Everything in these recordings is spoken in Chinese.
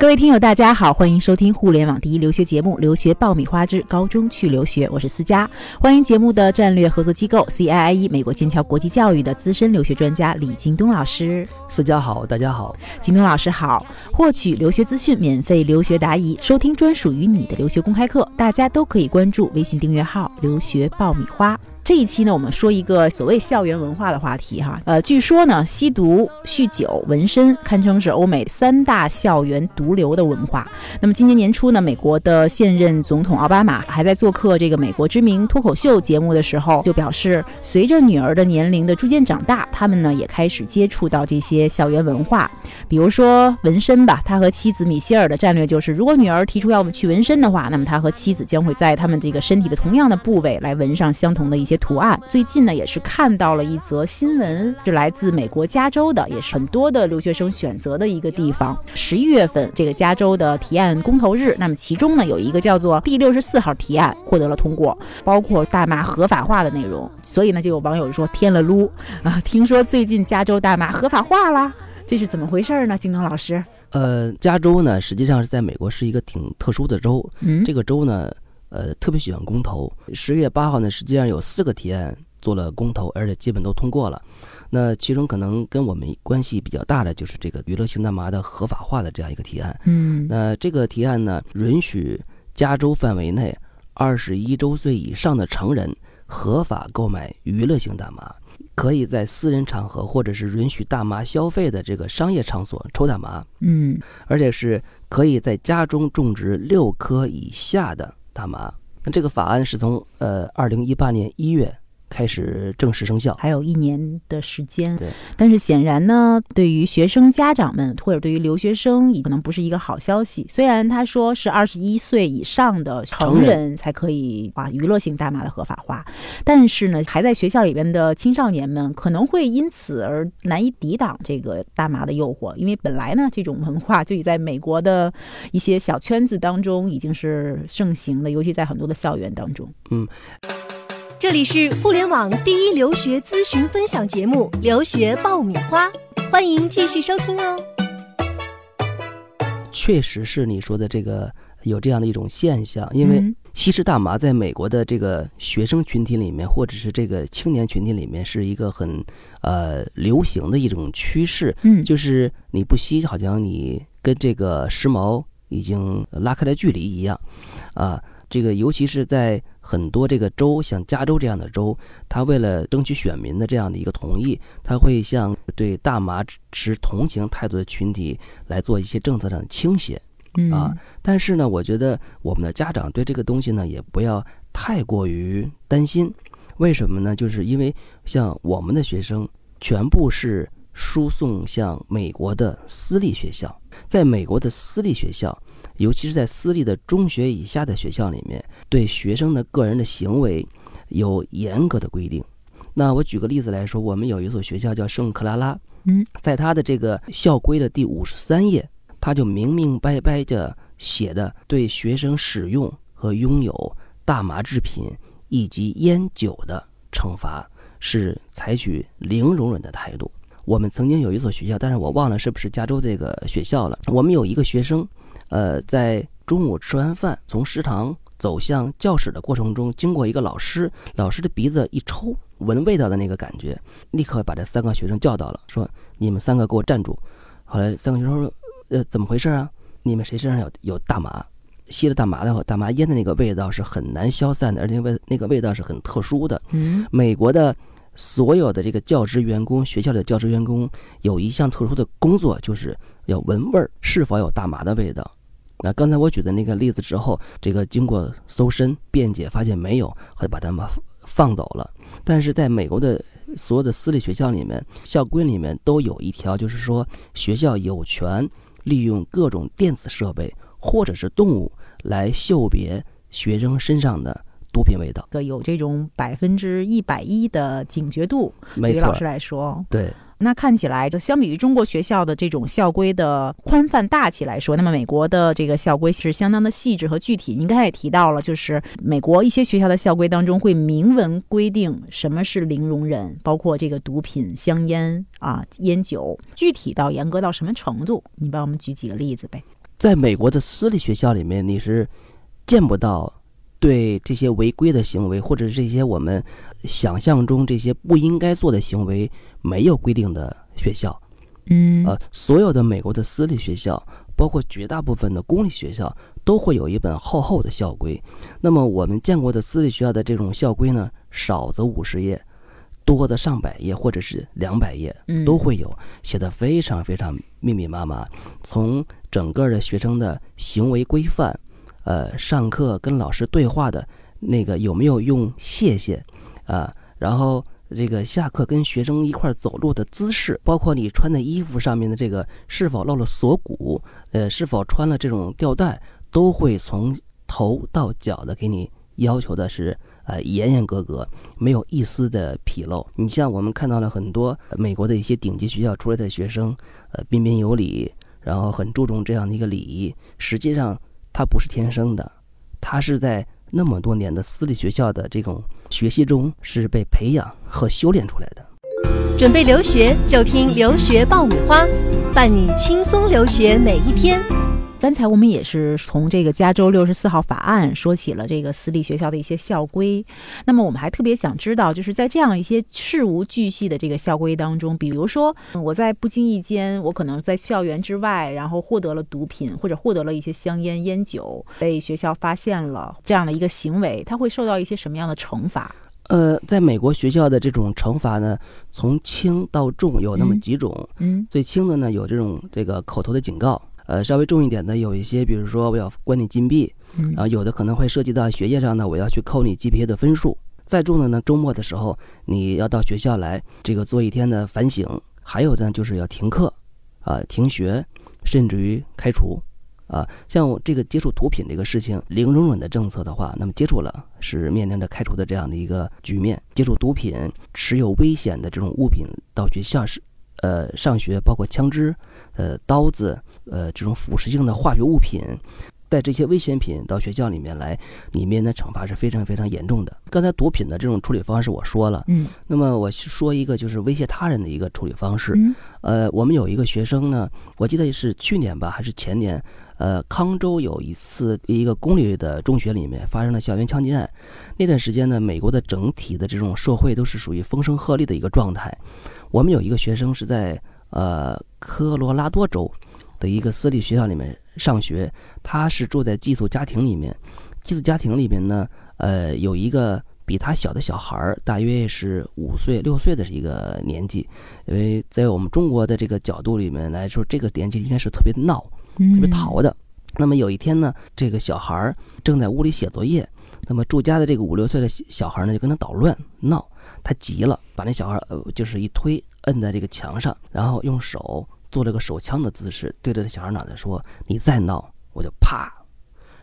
各位听友，大家好，欢迎收听互联网第一留学节目《留学爆米花之高中去留学》，我是思佳。欢迎节目的战略合作机构 CIIE 美国剑桥国际教育的资深留学专家李京东老师。思佳好，大家好，京东老师好。获取留学资讯，免费留学答疑，收听专属于你的留学公开课，大家都可以关注微信订阅号“留学爆米花”。这一期呢，我们说一个所谓校园文化的话题哈。呃，据说呢，吸毒、酗酒、纹身堪称是欧美三大校园毒瘤的文化。那么今年年初呢，美国的现任总统奥巴马还在做客这个美国知名脱口秀节目的时候，就表示，随着女儿的年龄的逐渐长大，他们呢也开始接触到这些校园文化，比如说纹身吧。他和妻子米歇尔的战略就是，如果女儿提出要去纹身的话，那么他和妻子将会在他们这个身体的同样的部位来纹上相同的一些。图案最近呢，也是看到了一则新闻，是来自美国加州的，也是很多的留学生选择的一个地方。十一月份，这个加州的提案公投日，那么其中呢有一个叫做第六十四号提案获得了通过，包括大麻合法化的内容。所以呢，就有网友说添了撸啊，听说最近加州大麻合法化了，这是怎么回事呢？京东老师，呃，加州呢实际上是在美国是一个挺特殊的州，嗯，这个州呢。呃，特别喜欢公投。十月八号呢，实际上有四个提案做了公投，而且基本都通过了。那其中可能跟我们关系比较大的就是这个娱乐性大麻的合法化的这样一个提案。嗯，那这个提案呢，允许加州范围内二十一周岁以上的成人合法购买娱乐性大麻，可以在私人场合或者是允许大麻消费的这个商业场所抽大麻。嗯，而且是可以在家中种植六颗以下的。大麻，那这个法案是从呃二零一八年一月。开始正式生效，还有一年的时间。对，但是显然呢，对于学生家长们或者对于留学生，可能不是一个好消息。虽然他说是二十一岁以上的成人才可以把娱乐性大麻的合法化，但是呢，还在学校里边的青少年们可能会因此而难以抵挡这个大麻的诱惑，因为本来呢，这种文化就已在美国的一些小圈子当中已经是盛行的，尤其在很多的校园当中。嗯。这里是互联网第一留学咨询分享节目《留学爆米花》，欢迎继续收听哦。确实是你说的这个有这样的一种现象，因为吸食大麻在美国的这个学生群体里面，或者是这个青年群体里面，是一个很呃流行的一种趋势。嗯，就是你不吸，好像你跟这个时髦已经拉开了距离一样，啊。这个尤其是在很多这个州，像加州这样的州，他为了争取选民的这样的一个同意，他会向对大麻持同情态度的群体来做一些政策上的倾斜，啊。但是呢，我觉得我们的家长对这个东西呢，也不要太过于担心。为什么呢？就是因为像我们的学生全部是输送向美国的私立学校，在美国的私立学校。尤其是在私立的中学以下的学校里面，对学生的个人的行为有严格的规定。那我举个例子来说，我们有一所学校叫圣克拉拉，嗯，在他的这个校规的第五十三页，他就明明白白的写的，对学生使用和拥有大麻制品以及烟酒的惩罚是采取零容忍的态度。我们曾经有一所学校，但是我忘了是不是加州这个学校了。我们有一个学生。呃，在中午吃完饭，从食堂走向教室的过程中，经过一个老师，老师的鼻子一抽，闻味道的那个感觉，立刻把这三个学生叫到了，说：“你们三个给我站住！”后来三个学生说：“呃，怎么回事啊？你们谁身上有有大麻？吸了大麻的话，大麻烟的那个味道是很难消散的，而且味那个味道是很特殊的。嗯，美国的所有的这个教职员工，学校的教职员工有一项特殊的工作，就是要闻味儿，是否有大麻的味道。”那刚才我举的那个例子之后，这个经过搜身辩解，发现没有，后就把他们放走了。但是在美国的所有的私立学校里面，校规里面都有一条，就是说学校有权利用各种电子设备或者是动物来嗅别学生身上的毒品味道。有这种百分之一百一的警觉度，对于老师来说，对。那看起来，就相比于中国学校的这种校规的宽泛大气来说，那么美国的这个校规是相当的细致和具体。您刚才也提到了，就是美国一些学校的校规当中会明文规定什么是零容忍，包括这个毒品、香烟啊、烟酒，具体到严格到什么程度？你帮我们举几个例子呗。在美国的私立学校里面，你是见不到对这些违规的行为，或者是这些我们想象中这些不应该做的行为没有规定的学校。嗯，呃，所有的美国的私立学校，包括绝大部分的公立学校，都会有一本厚厚的校规。那么我们见过的私立学校的这种校规呢，少则五十页，多的上百页或者是两百页，都会有，写的非常非常密密麻麻。从整个的学生的行为规范，呃，上课跟老师对话的那个有没有用谢谢，啊，然后。这个下课跟学生一块走路的姿势，包括你穿的衣服上面的这个是否露了锁骨，呃，是否穿了这种吊带，都会从头到脚的给你要求的是呃严严格格，没有一丝的纰漏。你像我们看到了很多美国的一些顶级学校出来的学生，呃，彬彬有礼，然后很注重这样的一个礼仪，实际上他不是天生的，他是在。那么多年的私立学校的这种学习中，是被培养和修炼出来的。准备留学就听留学爆米花，伴你轻松留学每一天。刚才我们也是从这个加州六十四号法案说起了这个私立学校的一些校规。那么我们还特别想知道，就是在这样一些事无巨细的这个校规当中，比如说我在不经意间，我可能在校园之外，然后获得了毒品或者获得了一些香烟、烟酒，被学校发现了这样的一个行为，他会受到一些什么样的惩罚？呃，在美国学校的这种惩罚呢，从轻到重有那么几种。嗯，最轻的呢有这种这个口头的警告。呃，稍微重一点的有一些，比如说我要关你禁闭，然后有的可能会涉及到学业上呢，我要去扣你 GPA 的分数。再重的呢，周末的时候你要到学校来这个做一天的反省，还有呢就是要停课，啊停学，甚至于开除，啊像我这个接触毒品这个事情，零容忍的政策的话，那么接触了是面临着开除的这样的一个局面。接触毒品、持有危险的这种物品到学校是，呃上学，包括枪支、呃刀子。呃，这种腐蚀性的化学物品，带这些危险品到学校里面来，里面的惩罚是非常非常严重的。刚才毒品的这种处理方式我说了，嗯，那么我说一个就是威胁他人的一个处理方式。嗯，呃，我们有一个学生呢，我记得是去年吧，还是前年，呃，康州有一次一个公立的中学里面发生了校园枪击案。那段时间呢，美国的整体的这种社会都是属于风声鹤唳的一个状态。我们有一个学生是在呃科罗拉多州。的一个私立学校里面上学，他是住在寄宿家庭里面。寄宿家庭里面呢，呃，有一个比他小的小孩儿，大约是五岁六岁的一个年纪。因为在我们中国的这个角度里面来说，这个年纪应该是特别闹、特别淘的。那么有一天呢，这个小孩儿正在屋里写作业，那么住家的这个五六岁的小孩呢就跟他捣乱闹，他急了，把那小孩呃就是一推，摁在这个墙上，然后用手。做了个手枪的姿势，对着小孩脑袋说：“你再闹，我就啪！”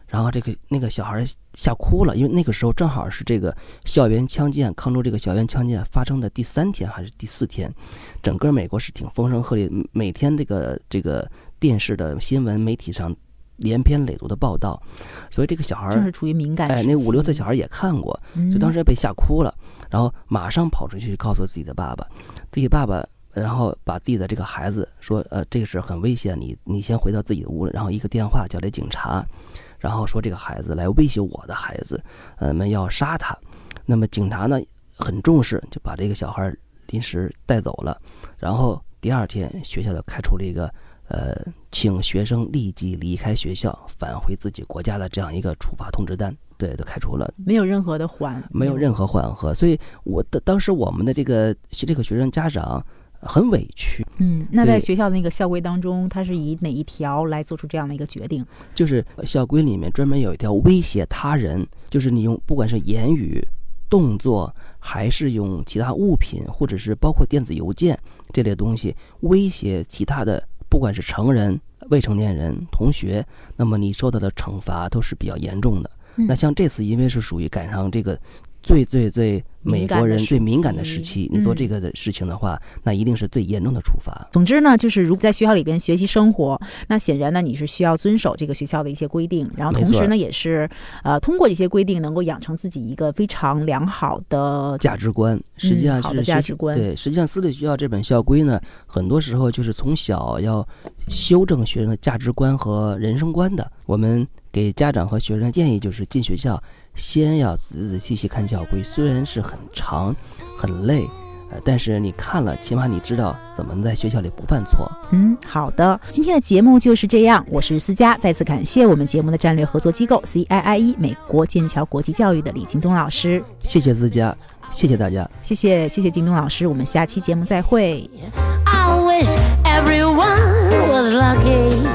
然后这个那个小孩吓哭了，因为那个时候正好是这个校园枪击案，康州这个校园枪击案发生的第三天还是第四天，整个美国是挺风声鹤唳，每天这个这个电视的新闻媒体上连篇累牍的报道，所以这个小孩是处于敏感，哎，那五六岁小孩也看过，就当时被吓哭了，然后马上跑出去告诉自己的爸爸，自己爸爸。然后把自己的这个孩子说，呃，这个是很危险，你你先回到自己的屋，然后一个电话叫来警察，然后说这个孩子来威胁我的孩子，呃，们要杀他。那么警察呢很重视，就把这个小孩临时带走了。然后第二天学校就开出了一个，呃，请学生立即离开学校，返回自己国家的这样一个处罚通知单。对，都开除了，没有任何的缓，没有任何缓和。所以我的当时我们的这个这个学生家长。很委屈，嗯，那在学校的那个校规当中，他是以哪一条来做出这样的一个决定？就是校规里面专门有一条威胁他人，就是你用不管是言语、动作，还是用其他物品，或者是包括电子邮件这类东西威胁其他的，不管是成人、未成年人、同学，那么你受到的惩罚都是比较严重的。那像这次因为是属于赶上这个。最最最美国人最敏感的的时期，嗯你做这个的事情的话，那一定是最严重的处罚。总之呢，就是如果在学校里边学习生活，那显然呢，你是需要遵守这个学校的一些规定，然后同时呢，也是呃通过这些规定能够养成自己一个非常良好的价值观实际上是价值观对，实际上私立学校这本校规呢，很多时候就是从小要修正学生的价值观和人生观的。我们给家长和学生的建议就是进学校先要仔仔细细看校规，虽然是很长、很累，呃，但是你看了，起码你知道怎么在学校里不犯错。嗯，好的，今天的节目就是这样。我是思佳，再次感谢我们节目的战略合作机构 CIIE 美国剑桥国际教育的李京东老师，谢谢思佳，谢谢大家。谢谢谢谢京东老师，我们下期节目再会。I wish everyone was lucky.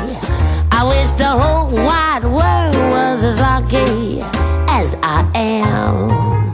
I wish the whole wide world was as lucky as I am.